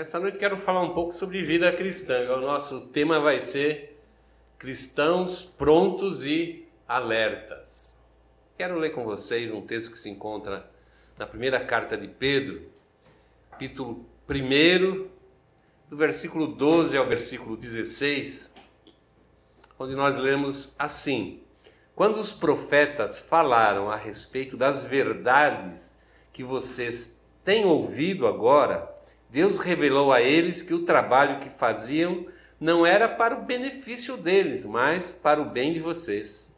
Nessa noite quero falar um pouco sobre vida cristã. O nosso tema vai ser cristãos prontos e alertas. Quero ler com vocês um texto que se encontra na primeira carta de Pedro, capítulo 1, do versículo 12 ao versículo 16, onde nós lemos assim: Quando os profetas falaram a respeito das verdades que vocês têm ouvido agora, Deus revelou a eles que o trabalho que faziam não era para o benefício deles, mas para o bem de vocês.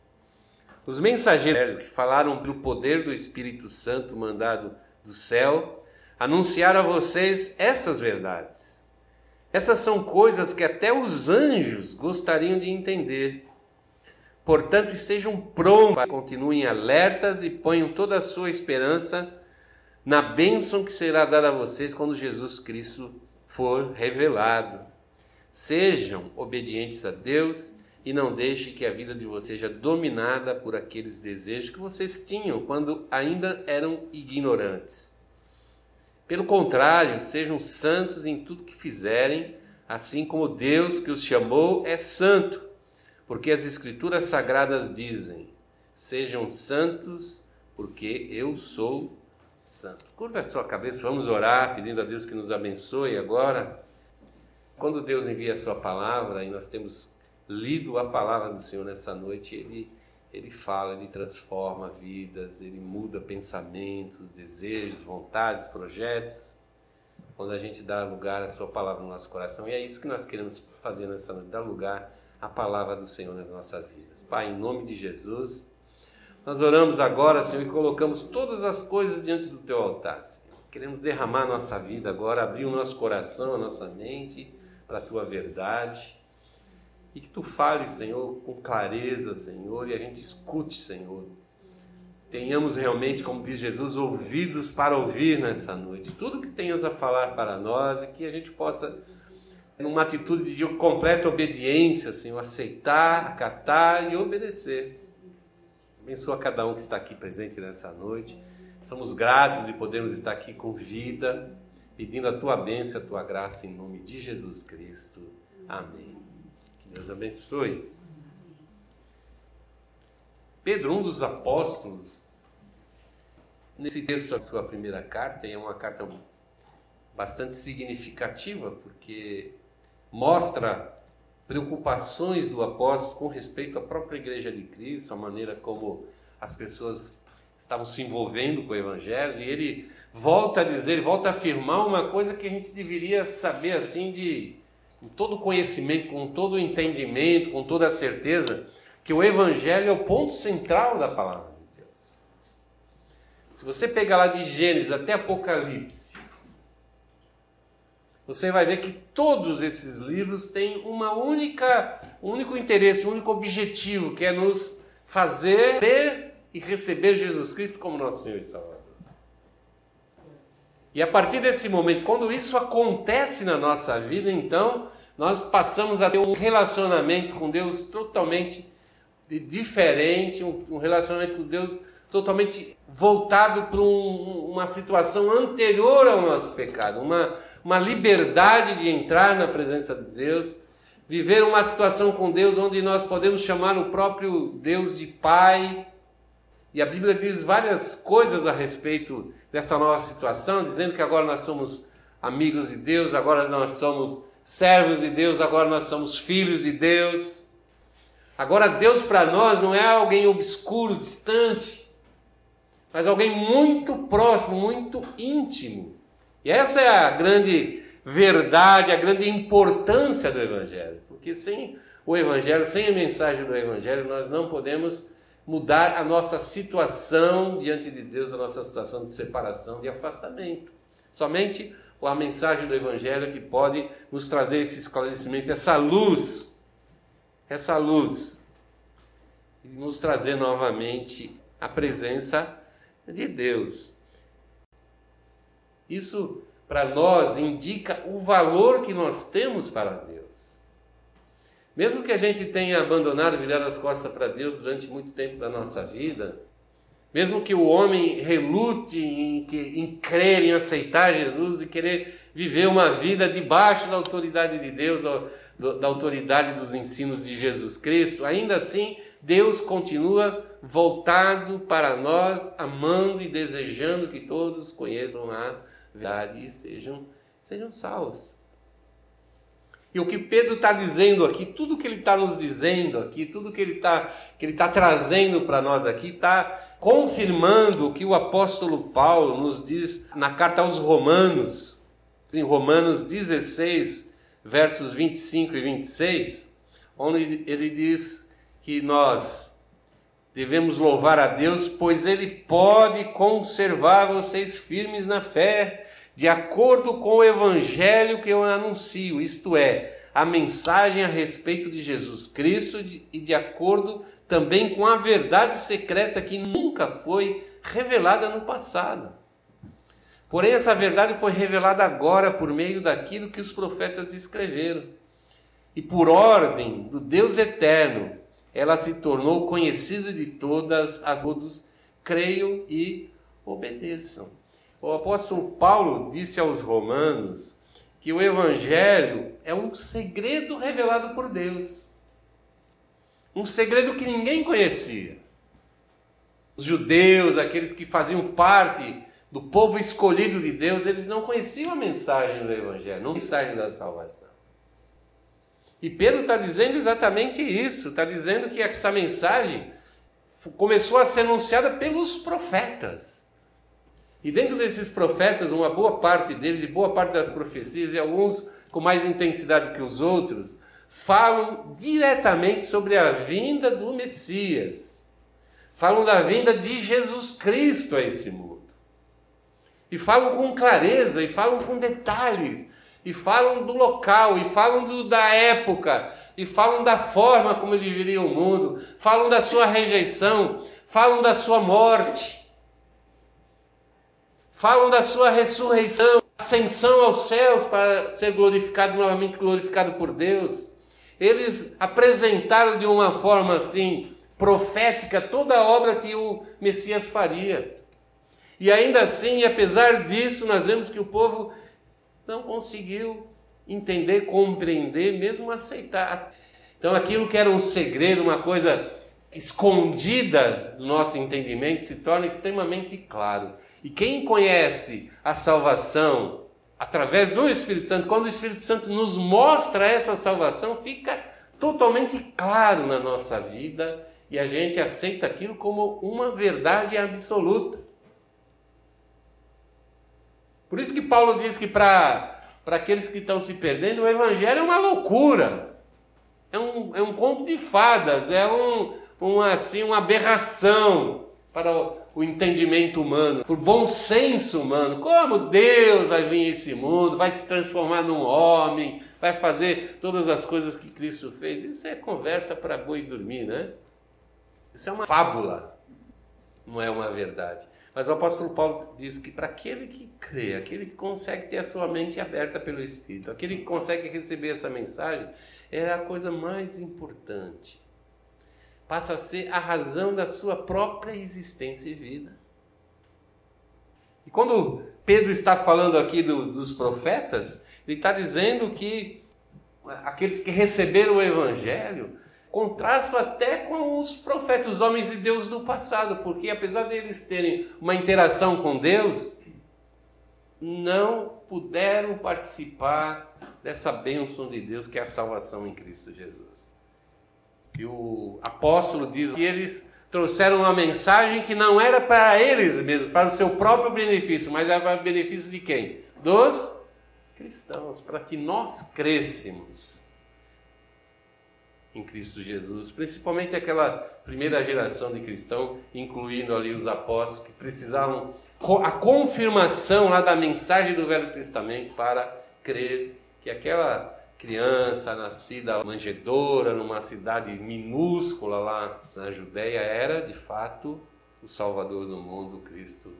Os mensageiros que falaram pelo poder do Espírito Santo mandado do céu anunciaram a vocês essas verdades. Essas são coisas que até os anjos gostariam de entender. Portanto, estejam prontos, continuem alertas e ponham toda a sua esperança na bênção que será dada a vocês quando Jesus Cristo for revelado. Sejam obedientes a Deus e não deixe que a vida de vocês seja dominada por aqueles desejos que vocês tinham quando ainda eram ignorantes. Pelo contrário, sejam santos em tudo que fizerem, assim como Deus que os chamou é santo, porque as Escrituras Sagradas dizem: Sejam santos, porque eu sou Santo. Curva a sua cabeça, vamos orar pedindo a Deus que nos abençoe agora. Quando Deus envia a sua palavra e nós temos lido a palavra do Senhor nessa noite, ele ele fala, ele transforma vidas, ele muda pensamentos, desejos, vontades, projetos. Quando a gente dá lugar à sua palavra no nosso coração, e é isso que nós queremos fazer nessa noite, dar lugar à palavra do Senhor nas nossas vidas. Pai, em nome de Jesus, nós oramos agora, Senhor, e colocamos todas as coisas diante do teu altar, Senhor. Queremos derramar nossa vida agora, abrir o nosso coração, a nossa mente para a tua verdade. E que tu fales, Senhor, com clareza, Senhor, e a gente escute, Senhor. Tenhamos realmente, como diz Jesus, ouvidos para ouvir nessa noite. Tudo que tenhas a falar para nós e que a gente possa, numa atitude de completa obediência, Senhor, aceitar, acatar e obedecer Abençoa cada um que está aqui presente nessa noite. Somos gratos de podermos estar aqui com vida, pedindo a tua bênção, a tua graça em nome de Jesus Cristo. Amém. Que Deus abençoe. Pedro, um dos apóstolos, nesse texto da sua primeira carta, é uma carta bastante significativa, porque mostra preocupações do apóstolo com respeito à própria igreja de Cristo, a maneira como as pessoas estavam se envolvendo com o evangelho, e ele volta a dizer, volta a afirmar uma coisa que a gente deveria saber assim de com todo conhecimento, com todo entendimento, com toda a certeza, que o evangelho é o ponto central da palavra de Deus. Se você pegar lá de Gênesis até Apocalipse, você vai ver que todos esses livros têm uma única, um único interesse, um único objetivo, que é nos fazer ver e receber Jesus Cristo como nosso Senhor e Salvador. E a partir desse momento, quando isso acontece na nossa vida, então nós passamos a ter um relacionamento com Deus totalmente diferente, um relacionamento com Deus totalmente voltado para um, uma situação anterior ao nosso pecado, uma uma liberdade de entrar na presença de Deus, viver uma situação com Deus onde nós podemos chamar o próprio Deus de Pai. E a Bíblia diz várias coisas a respeito dessa nova situação, dizendo que agora nós somos amigos de Deus, agora nós somos servos de Deus, agora nós somos filhos de Deus. Agora, Deus para nós não é alguém obscuro, distante, mas alguém muito próximo, muito íntimo. E essa é a grande verdade, a grande importância do Evangelho. Porque sem o Evangelho, sem a mensagem do Evangelho, nós não podemos mudar a nossa situação diante de Deus, a nossa situação de separação, de afastamento. Somente a mensagem do Evangelho que pode nos trazer esse esclarecimento, essa luz, essa luz, e nos trazer novamente a presença de Deus. Isso para nós indica o valor que nós temos para Deus. Mesmo que a gente tenha abandonado, virado as costas para Deus durante muito tempo da nossa vida, mesmo que o homem relute em, em crer, em aceitar Jesus e querer viver uma vida debaixo da autoridade de Deus, da autoridade dos ensinos de Jesus Cristo, ainda assim Deus continua voltado para nós, amando e desejando que todos conheçam a verdade e sejam, sejam salvos. E o que Pedro está dizendo aqui, tudo que ele está nos dizendo aqui, tudo que ele está que ele tá trazendo para nós aqui, está confirmando o que o apóstolo Paulo nos diz na carta aos Romanos, em Romanos 16, versos 25 e 26, onde ele diz que nós devemos louvar a Deus, pois Ele pode conservar vocês firmes na fé, de acordo com o Evangelho que eu anuncio, isto é, a mensagem a respeito de Jesus Cristo e de acordo também com a verdade secreta que nunca foi revelada no passado. Porém, essa verdade foi revelada agora por meio daquilo que os profetas escreveram. E por ordem do Deus eterno, ela se tornou conhecida de todas as todos creiam e obedeçam. O apóstolo Paulo disse aos romanos que o evangelho é um segredo revelado por Deus. Um segredo que ninguém conhecia. Os judeus, aqueles que faziam parte do povo escolhido de Deus, eles não conheciam a mensagem do Evangelho, não a mensagem da salvação. E Pedro está dizendo exatamente isso, está dizendo que essa mensagem começou a ser anunciada pelos profetas. E dentro desses profetas, uma boa parte deles, e boa parte das profecias, e alguns com mais intensidade que os outros, falam diretamente sobre a vinda do Messias. Falam da vinda de Jesus Cristo a esse mundo e falam com clareza, e falam com detalhes, e falam do local, e falam do, da época, e falam da forma como ele viria o mundo, falam da sua rejeição, falam da sua morte, falam da sua ressurreição, ascensão aos céus para ser glorificado novamente, glorificado por Deus. Eles apresentaram de uma forma assim profética toda a obra que o Messias faria. E ainda assim, apesar disso, nós vemos que o povo não conseguiu entender, compreender, mesmo aceitar. Então, aquilo que era um segredo, uma coisa escondida do nosso entendimento, se torna extremamente claro. E quem conhece a salvação através do Espírito Santo, quando o Espírito Santo nos mostra essa salvação, fica totalmente claro na nossa vida e a gente aceita aquilo como uma verdade absoluta. Por isso que Paulo diz que para aqueles que estão se perdendo, o evangelho é uma loucura. É um, é um conto de fadas, é um, um, assim, uma aberração para o, o entendimento humano, por bom senso humano. Como Deus vai vir a esse mundo, vai se transformar num homem, vai fazer todas as coisas que Cristo fez. Isso é conversa para boi dormir, né? Isso é uma fábula, não é uma verdade. Mas o apóstolo Paulo diz que para aquele que crê, aquele que consegue ter a sua mente aberta pelo Espírito, aquele que consegue receber essa mensagem, é a coisa mais importante. Passa a ser a razão da sua própria existência e vida. E quando Pedro está falando aqui do, dos profetas, ele está dizendo que aqueles que receberam o Evangelho contrasto até com os profetas, os homens de Deus do passado, porque apesar deles terem uma interação com Deus, não puderam participar dessa bênção de Deus que é a salvação em Cristo Jesus. E o apóstolo diz que eles trouxeram uma mensagem que não era para eles mesmos, para o seu próprio benefício, mas era para o benefício de quem? Dos cristãos, para que nós crescêssemos em Cristo Jesus, principalmente aquela primeira geração de cristãos, incluindo ali os apóstolos que precisavam a confirmação lá da mensagem do Velho Testamento para crer que aquela criança nascida manjedora numa cidade minúscula lá na Judéia era de fato o Salvador do mundo, Cristo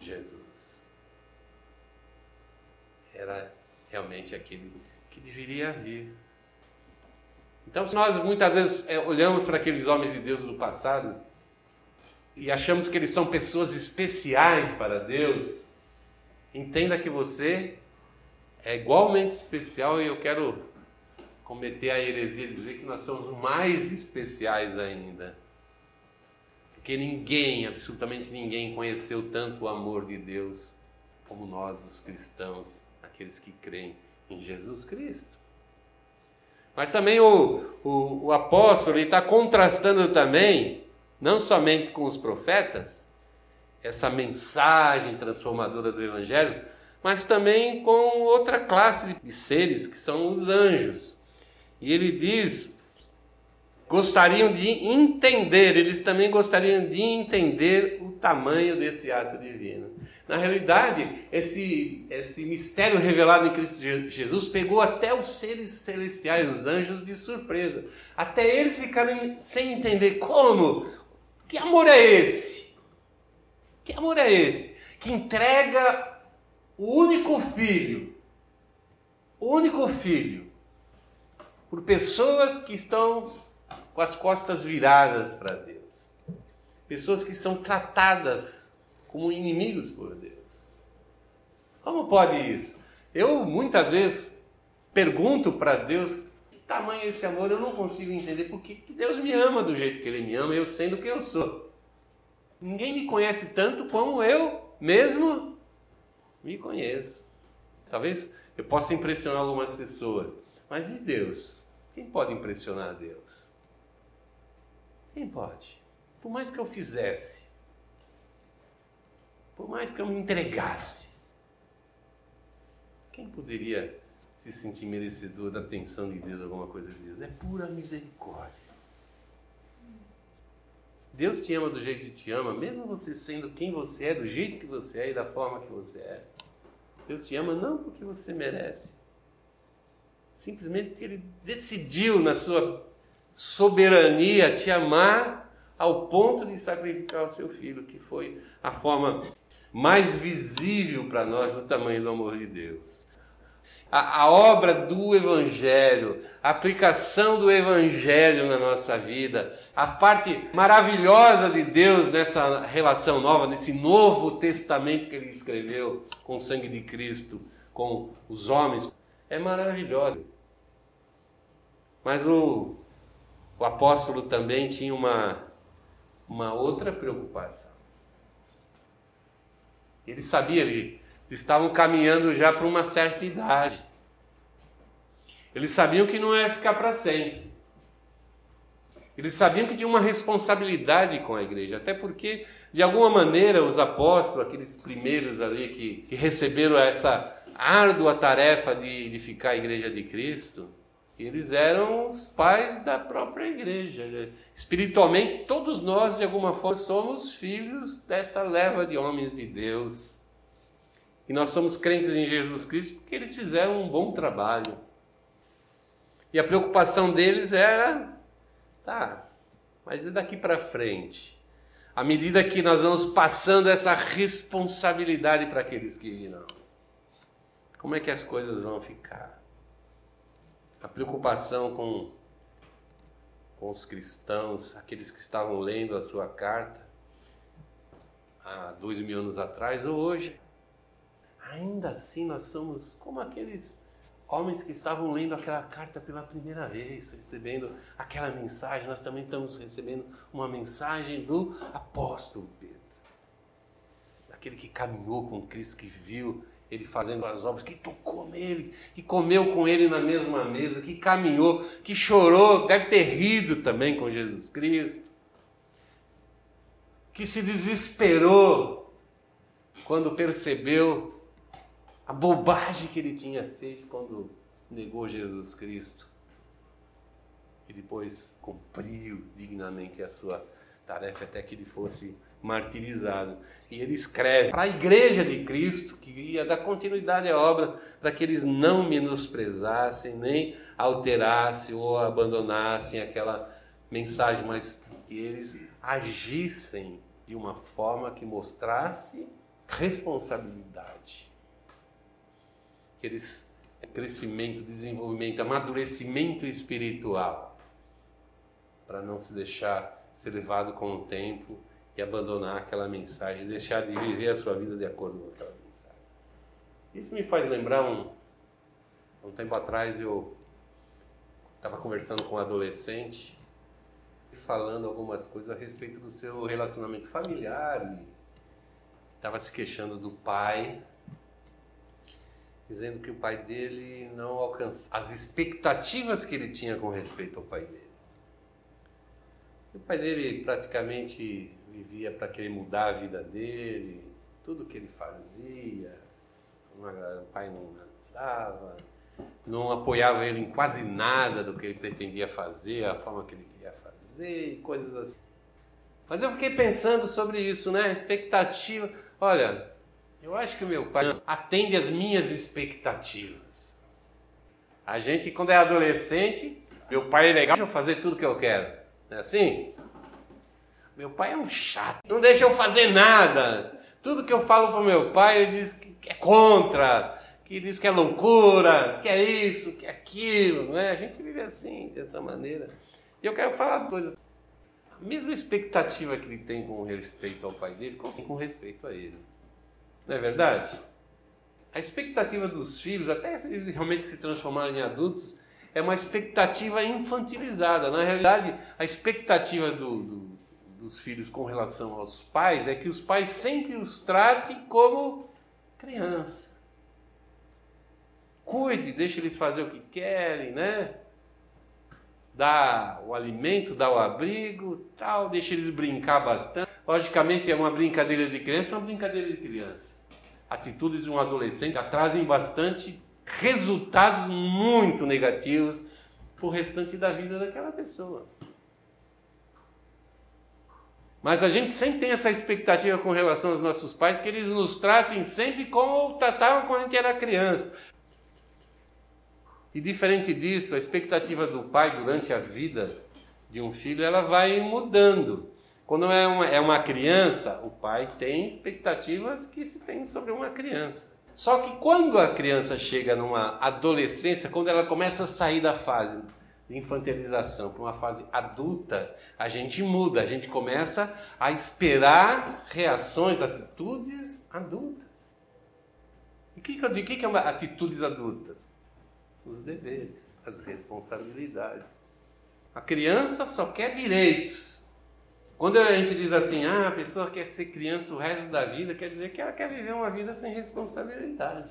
Jesus. Era realmente aquele que deveria vir então, nós muitas vezes é, olhamos para aqueles homens de Deus do passado e achamos que eles são pessoas especiais para Deus, entenda que você é igualmente especial e eu quero cometer a heresia de dizer que nós somos mais especiais ainda. Porque ninguém, absolutamente ninguém, conheceu tanto o amor de Deus como nós, os cristãos, aqueles que creem em Jesus Cristo. Mas também o, o, o apóstolo está contrastando também, não somente com os profetas, essa mensagem transformadora do Evangelho, mas também com outra classe de seres, que são os anjos. E ele diz: gostariam de entender, eles também gostariam de entender o tamanho desse ato divino. Na realidade, esse, esse mistério revelado em Cristo Jesus pegou até os seres celestiais, os anjos, de surpresa. Até eles ficaram sem entender como. Que amor é esse? Que amor é esse? Que entrega o único filho, o único filho, por pessoas que estão com as costas viradas para Deus, pessoas que são tratadas como inimigos por Deus. Como pode isso? Eu muitas vezes pergunto para Deus que tamanho é esse amor, eu não consigo entender porque que Deus me ama do jeito que Ele me ama, eu sendo o que eu sou. Ninguém me conhece tanto como eu mesmo me conheço. Talvez eu possa impressionar algumas pessoas, mas e Deus? Quem pode impressionar Deus? Quem pode? Por mais que eu fizesse, por mais que eu me entregasse, quem poderia se sentir merecedor da atenção de Deus, alguma coisa de Deus? É pura misericórdia. Deus te ama do jeito que te ama, mesmo você sendo quem você é, do jeito que você é e da forma que você é. Deus te ama não porque você merece, Simplesmente porque ele decidiu, na sua soberania, te amar ao ponto de sacrificar o seu filho, que foi a forma mais visível para nós do tamanho do amor de Deus. A, a, obra do Evangelho, a aplicação do Evangelho na nossa vida, a parte maravilhosa de Deus nessa relação nova, nesse novo testamento que ele escreveu com o sangue de Cristo, com os homens é maravilhosa. Mas o, o apóstolo também tinha uma, uma outra preocupação. Ele sabia, ele, estavam caminhando já para uma certa idade. Eles sabiam que não ia ficar para sempre. Eles sabiam que tinha uma responsabilidade com a igreja, até porque, de alguma maneira, os apóstolos, aqueles primeiros ali que, que receberam essa árdua tarefa de edificar a igreja de Cristo, eles eram os pais da própria igreja. Espiritualmente, todos nós, de alguma forma, somos filhos dessa leva de homens de Deus. E nós somos crentes em Jesus Cristo porque eles fizeram um bom trabalho. E a preocupação deles era, tá, mas é daqui para frente. À medida que nós vamos passando essa responsabilidade para aqueles que virão como é que as coisas vão ficar? A preocupação com, com os cristãos, aqueles que estavam lendo a sua carta há dois mil anos atrás ou hoje, ainda assim nós somos como aqueles homens que estavam lendo aquela carta pela primeira vez, recebendo aquela mensagem. Nós também estamos recebendo uma mensagem do apóstolo Pedro, aquele que caminhou com Cristo, que viu ele fazendo as obras, que tocou nele, que comeu com ele na mesma mesa, que caminhou, que chorou, deve ter rido também com Jesus Cristo, que se desesperou quando percebeu a bobagem que ele tinha feito quando negou Jesus Cristo. E depois cumpriu dignamente a sua tarefa até que ele fosse martirizado. E ele escreve para a igreja de Cristo, que ia dar continuidade à obra, para que eles não menosprezassem, nem alterassem ou abandonassem aquela mensagem, mas que eles agissem de uma forma que mostrasse responsabilidade. Que eles crescimento, desenvolvimento, amadurecimento espiritual, para não se deixar ser levado com o tempo e abandonar aquela mensagem, deixar de viver a sua vida de acordo com aquela mensagem. Isso me faz lembrar um, Um tempo atrás eu estava conversando com um adolescente falando algumas coisas a respeito do seu relacionamento familiar e estava se queixando do pai, dizendo que o pai dele não alcançava as expectativas que ele tinha com respeito ao pai dele. O pai dele praticamente vivia para querer mudar a vida dele, tudo que ele fazia, o pai não gostava, não apoiava ele em quase nada do que ele pretendia fazer, a forma que ele queria fazer, coisas assim. Mas eu fiquei pensando sobre isso, né? Expectativa. Olha, eu acho que meu pai atende às minhas expectativas. A gente, quando é adolescente, meu pai é legal, deixa eu fazer tudo que eu quero. Não é assim? Meu pai é um chato, não deixa eu fazer nada. Tudo que eu falo para meu pai, ele diz que é contra, que diz que é loucura, que é isso, que é aquilo. Não é? A gente vive assim, dessa maneira. E eu quero falar uma coisa. A mesma expectativa que ele tem com respeito ao pai dele, com respeito a ele. Não é verdade? A expectativa dos filhos, até se eles realmente se transformarem em adultos, é uma expectativa infantilizada. Na realidade, a expectativa do, do, dos filhos com relação aos pais é que os pais sempre os tratem como criança. Cuide, deixe eles fazer o que querem, né? Dá o alimento, dá o abrigo, tal, deixa eles brincar bastante. Logicamente é uma brincadeira de criança, é uma brincadeira de criança. Atitudes de um adolescente trazem bastante resultados muito negativos para o restante da vida daquela pessoa. Mas a gente sempre tem essa expectativa com relação aos nossos pais que eles nos tratem sempre como tratavam quando a gente era criança. E diferente disso, a expectativa do pai durante a vida de um filho, ela vai mudando. Quando é uma, é uma criança, o pai tem expectativas que se tem sobre uma criança. Só que quando a criança chega numa adolescência, quando ela começa a sair da fase de infantilização para uma fase adulta, a gente muda, a gente começa a esperar reações, atitudes adultas. E o que, que, que, que é uma atitudes adultas? Os deveres, as responsabilidades. A criança só quer direitos. Quando a gente diz assim, ah, a pessoa quer ser criança o resto da vida, quer dizer que ela quer viver uma vida sem responsabilidade.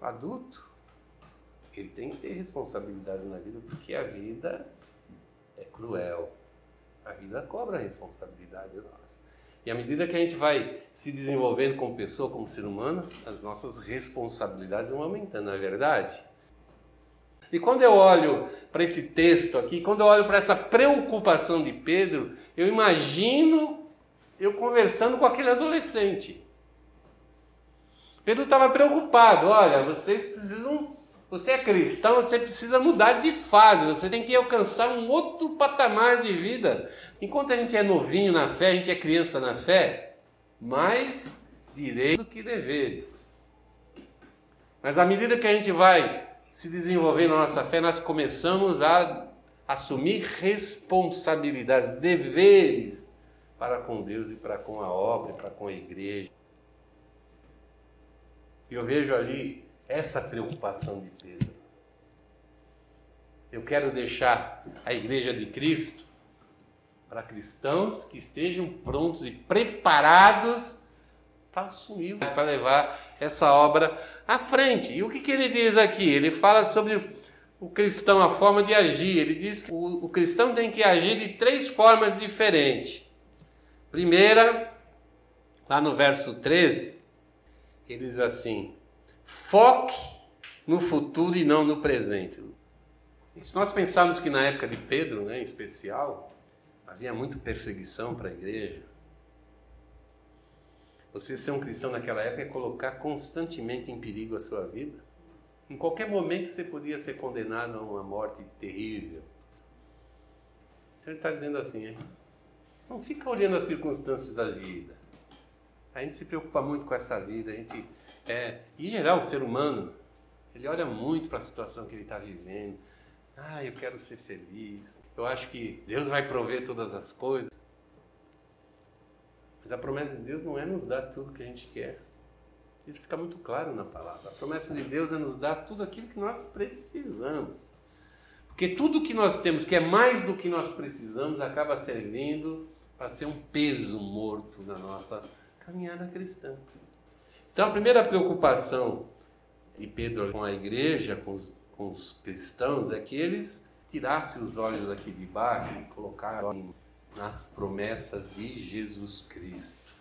O adulto ele tem que ter responsabilidade na vida, porque a vida é cruel. A vida cobra a responsabilidade nossa. E à medida que a gente vai se desenvolvendo como pessoa, como ser humano, as nossas responsabilidades vão aumentando, não é verdade? E quando eu olho para esse texto aqui, quando eu olho para essa preocupação de Pedro, eu imagino eu conversando com aquele adolescente. Pedro estava preocupado, olha, vocês precisam você é cristão, você precisa mudar de fase, você tem que alcançar um outro patamar de vida. Enquanto a gente é novinho na fé, a gente é criança na fé, mais direitos do que deveres. Mas à medida que a gente vai se desenvolvendo na nossa fé, nós começamos a assumir responsabilidades, deveres para com Deus e para com a obra, para com a igreja. E eu vejo ali essa preocupação de Pedro. Eu quero deixar a igreja de Cristo para cristãos que estejam prontos e preparados para assumir, para levar essa obra à frente. E o que, que ele diz aqui? Ele fala sobre o cristão, a forma de agir. Ele diz que o, o cristão tem que agir de três formas diferentes. Primeira, lá no verso 13, ele diz assim: Foque no futuro e não no presente. E se nós pensarmos que na época de Pedro, né, em especial, havia muita perseguição para a igreja, você ser um cristão naquela época é colocar constantemente em perigo a sua vida. Em qualquer momento você podia ser condenado a uma morte terrível. Então ele está dizendo assim, hein? não fica olhando as circunstâncias da vida. A gente se preocupa muito com essa vida, a gente é, em geral, o ser humano, ele olha muito para a situação que ele está vivendo. Ah, eu quero ser feliz. Eu acho que Deus vai prover todas as coisas. Mas a promessa de Deus não é nos dar tudo que a gente quer. Isso fica muito claro na palavra. A promessa de Deus é nos dar tudo aquilo que nós precisamos. Porque tudo que nós temos, que é mais do que nós precisamos, acaba servindo para ser um peso morto na nossa caminhada cristã. Então, a primeira preocupação de Pedro com a igreja, com os, com os cristãos, é que eles tirassem os olhos aqui de baixo e colocassem nas promessas de Jesus Cristo.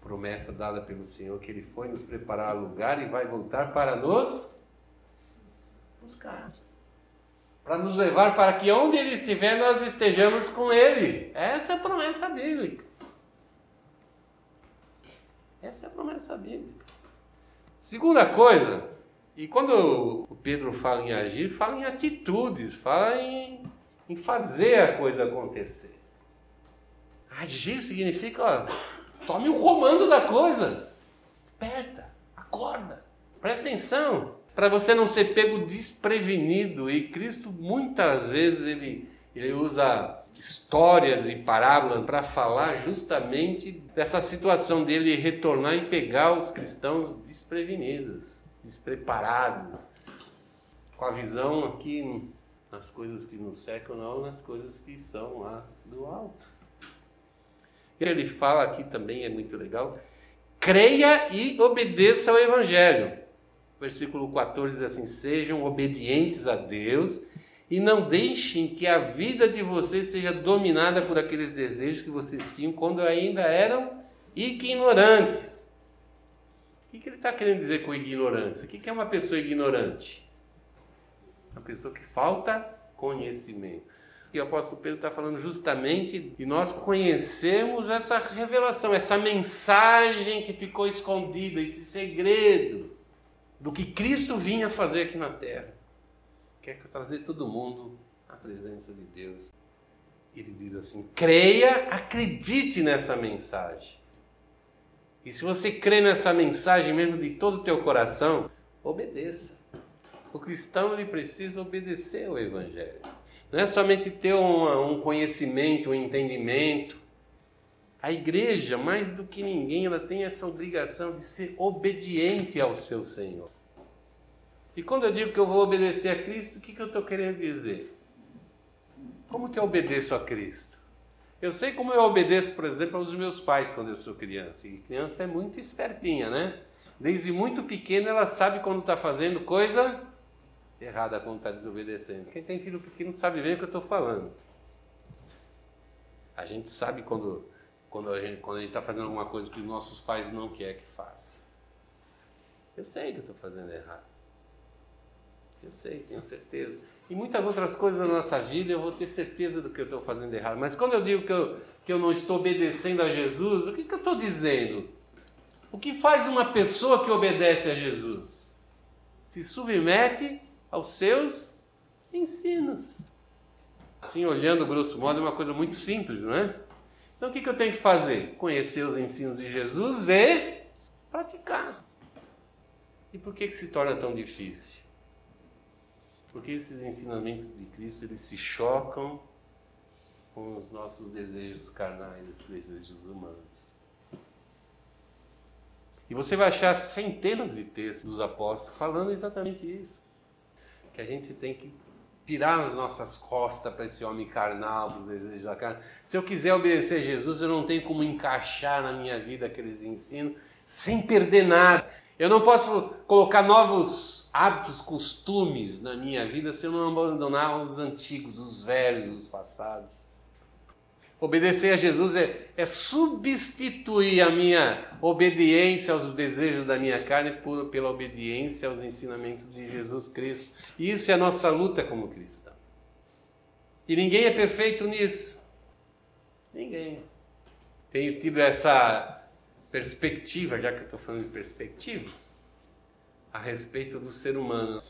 Promessa dada pelo Senhor que Ele foi nos preparar lugar e vai voltar para nos buscar. Para nos levar para que onde Ele estiver nós estejamos com Ele. Essa é a promessa bíblica. Essa é a promessa bíblica. Segunda coisa, e quando o Pedro fala em agir, fala em atitudes, fala em, em fazer a coisa acontecer. Agir significa, ó, tome o comando da coisa. Esperta, acorda, presta atenção, para você não ser pego desprevenido. E Cristo muitas vezes ele, ele usa histórias e parábolas para falar justamente dessa situação dele retornar e pegar os cristãos desprevenidos, despreparados, com a visão aqui nas coisas que nos secam, não nas coisas que são lá do alto. Ele fala aqui também, é muito legal, creia e obedeça ao Evangelho. Versículo 14 diz assim: sejam obedientes a Deus e não deixem que a vida de vocês seja dominada por aqueles desejos que vocês tinham quando ainda eram ignorantes. O que ele está querendo dizer com ignorante? O que é uma pessoa ignorante? Uma pessoa que falta conhecimento. E o apóstolo Pedro está falando justamente de nós conhecermos essa revelação, essa mensagem que ficou escondida, esse segredo do que Cristo vinha fazer aqui na terra quer trazer todo mundo à presença de Deus. Ele diz assim: creia, acredite nessa mensagem. E se você crê nessa mensagem mesmo de todo o teu coração, obedeça. O cristão ele precisa obedecer ao Evangelho. Não é somente ter um, um conhecimento, um entendimento. A igreja, mais do que ninguém, ela tem essa obrigação de ser obediente ao seu Senhor. E quando eu digo que eu vou obedecer a Cristo, o que, que eu estou querendo dizer? Como que eu obedeço a Cristo? Eu sei como eu obedeço, por exemplo, aos meus pais quando eu sou criança. E criança é muito espertinha, né? Desde muito pequena ela sabe quando está fazendo coisa errada, quando está desobedecendo. Quem tem filho pequeno sabe bem o que eu estou falando. A gente sabe quando, quando a gente quando está fazendo alguma coisa que nossos pais não querem que faça. Eu sei que eu estou fazendo errado. Eu sei, tenho certeza. E muitas outras coisas na nossa vida eu vou ter certeza do que eu estou fazendo errado. Mas quando eu digo que eu, que eu não estou obedecendo a Jesus, o que, que eu estou dizendo? O que faz uma pessoa que obedece a Jesus? Se submete aos seus ensinos. Assim, olhando grosso modo, é uma coisa muito simples, não é? Então o que, que eu tenho que fazer? Conhecer os ensinos de Jesus e praticar. E por que, que se torna tão difícil? Porque esses ensinamentos de Cristo eles se chocam com os nossos desejos carnais, desejos humanos. E você vai achar centenas de textos dos apóstolos falando exatamente isso. Que a gente tem que tirar as nossas costas para esse homem carnal, dos desejos da carne. Se eu quiser obedecer a Jesus, eu não tenho como encaixar na minha vida aqueles ensinos sem perder nada. Eu não posso colocar novos hábitos, costumes na minha vida se eu não abandonar os antigos, os velhos, os passados. Obedecer a Jesus é, é substituir a minha obediência aos desejos da minha carne por, pela obediência aos ensinamentos de Jesus Cristo. E isso é a nossa luta como cristão. E ninguém é perfeito nisso. Ninguém. Tenho tido essa perspectiva, já que eu estou falando de perspectiva, a respeito do ser humano.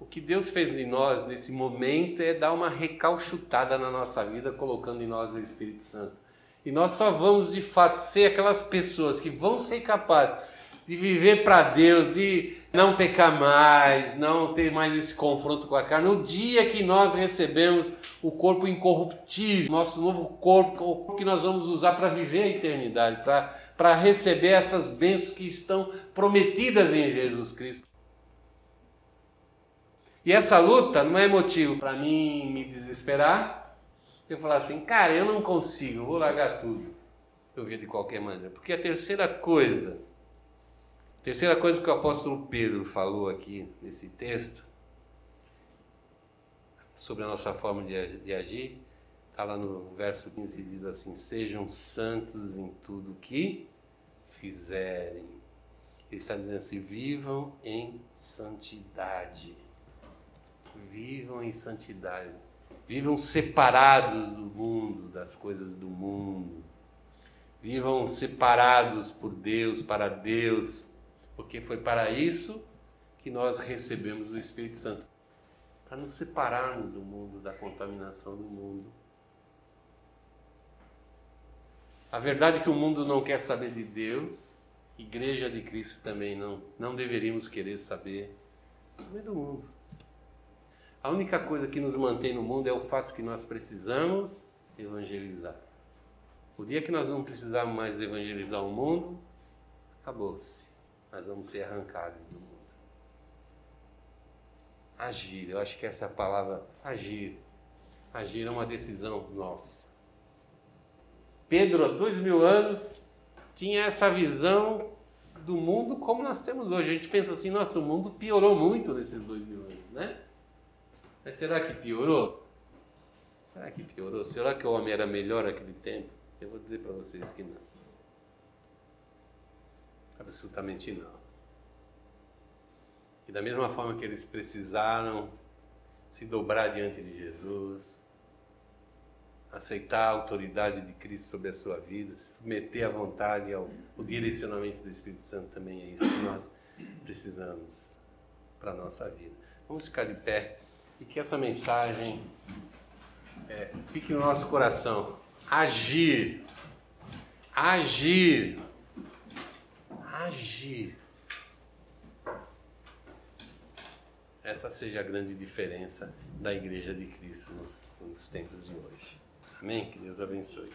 O que Deus fez em nós nesse momento é dar uma recalchutada na nossa vida, colocando em nós o Espírito Santo. E nós só vamos de fato ser aquelas pessoas que vão ser capazes de viver para Deus, de não pecar mais, não ter mais esse confronto com a carne, no dia que nós recebemos o corpo incorruptível, nosso novo corpo que nós vamos usar para viver a eternidade, para receber essas bênçãos que estão prometidas em Jesus Cristo. E essa luta não é motivo para mim me desesperar, eu falar assim, cara, eu não consigo, vou largar tudo. Eu vi de qualquer maneira. Porque a terceira coisa, a terceira coisa que o apóstolo Pedro falou aqui nesse texto, sobre a nossa forma de agir, está lá no verso 15, diz assim: Sejam santos em tudo que fizerem. Ele está dizendo assim: vivam em santidade. Vivam em santidade. Vivam separados do mundo, das coisas do mundo. Vivam separados por Deus, para Deus, porque foi para isso que nós recebemos o Espírito Santo para nos separarmos do mundo, da contaminação do mundo. A verdade é que o mundo não quer saber de Deus, igreja de Cristo também não, não deveríamos querer saber do mundo. A única coisa que nos mantém no mundo é o fato que nós precisamos evangelizar. O dia que nós não precisarmos mais evangelizar o mundo, acabou-se. Nós vamos ser arrancados do mundo agir. Eu acho que essa é a palavra agir. Agir é uma decisão nossa. Pedro, há dois mil anos, tinha essa visão do mundo como nós temos hoje. A gente pensa assim, nossa, o mundo piorou muito nesses dois mil anos, né? Mas será que piorou? Será que piorou? Será que o homem era melhor naquele tempo? Eu vou dizer para vocês que não. Absolutamente não. E da mesma forma que eles precisaram se dobrar diante de Jesus, aceitar a autoridade de Cristo sobre a sua vida, se submeter à vontade e ao, direcionamento do Espírito Santo também é isso que nós precisamos para a nossa vida. Vamos ficar de pé e que essa mensagem é, fique no nosso coração. Agir, agir, agir essa seja a grande diferença da Igreja de Cristo nos tempos de hoje. Amém? Que Deus abençoe.